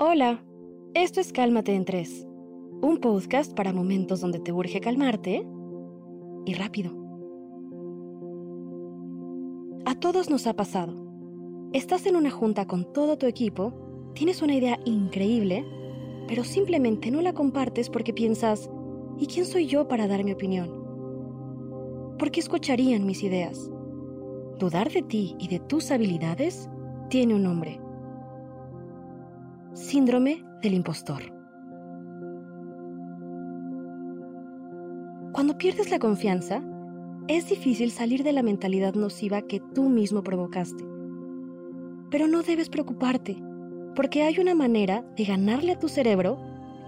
Hola, esto es Cálmate en Tres, un podcast para momentos donde te urge calmarte y rápido. A todos nos ha pasado. Estás en una junta con todo tu equipo, tienes una idea increíble, pero simplemente no la compartes porque piensas, ¿y quién soy yo para dar mi opinión? ¿Por qué escucharían mis ideas? Dudar de ti y de tus habilidades tiene un nombre. Síndrome del impostor. Cuando pierdes la confianza, es difícil salir de la mentalidad nociva que tú mismo provocaste. Pero no debes preocuparte, porque hay una manera de ganarle a tu cerebro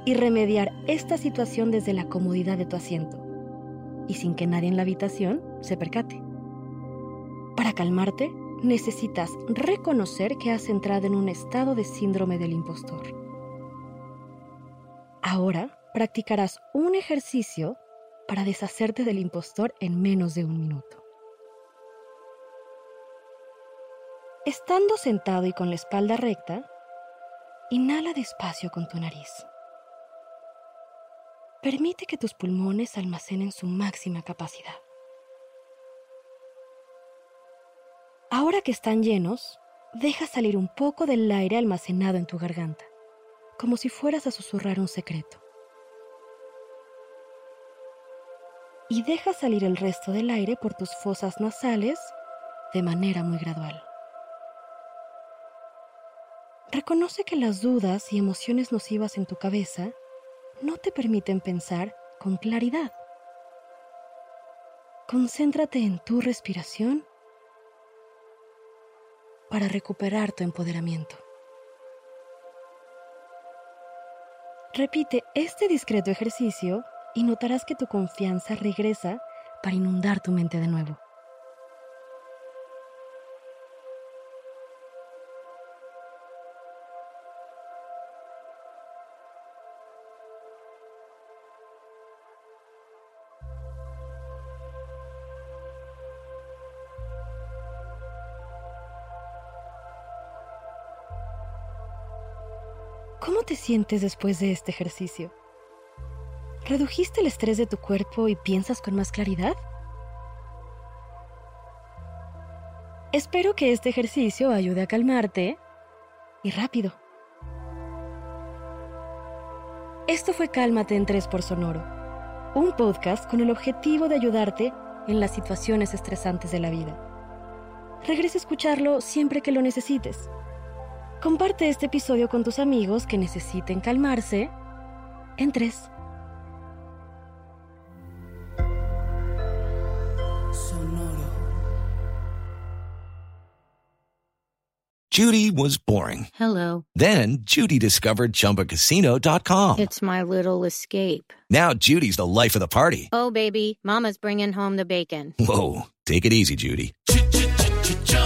y remediar esta situación desde la comodidad de tu asiento, y sin que nadie en la habitación se percate. Para calmarte, necesitas reconocer que has entrado en un estado de síndrome del impostor. Ahora practicarás un ejercicio para deshacerte del impostor en menos de un minuto. Estando sentado y con la espalda recta, inhala despacio con tu nariz. Permite que tus pulmones almacenen su máxima capacidad. Ahora que están llenos, deja salir un poco del aire almacenado en tu garganta, como si fueras a susurrar un secreto. Y deja salir el resto del aire por tus fosas nasales de manera muy gradual. Reconoce que las dudas y emociones nocivas en tu cabeza no te permiten pensar con claridad. Concéntrate en tu respiración para recuperar tu empoderamiento. Repite este discreto ejercicio y notarás que tu confianza regresa para inundar tu mente de nuevo. ¿Cómo te sientes después de este ejercicio? ¿Redujiste el estrés de tu cuerpo y piensas con más claridad? Espero que este ejercicio ayude a calmarte y rápido. Esto fue Cálmate en 3 por Sonoro, un podcast con el objetivo de ayudarte en las situaciones estresantes de la vida. Regresa a escucharlo siempre que lo necesites. Comparte este episodio con tus amigos que necesiten calmarse en tres. Judy was boring. Hello. Then Judy discovered ChumbaCasino.com. It's my little escape. Now Judy's the life of the party. Oh, baby, Mama's bringing home the bacon. Whoa, take it easy, Judy.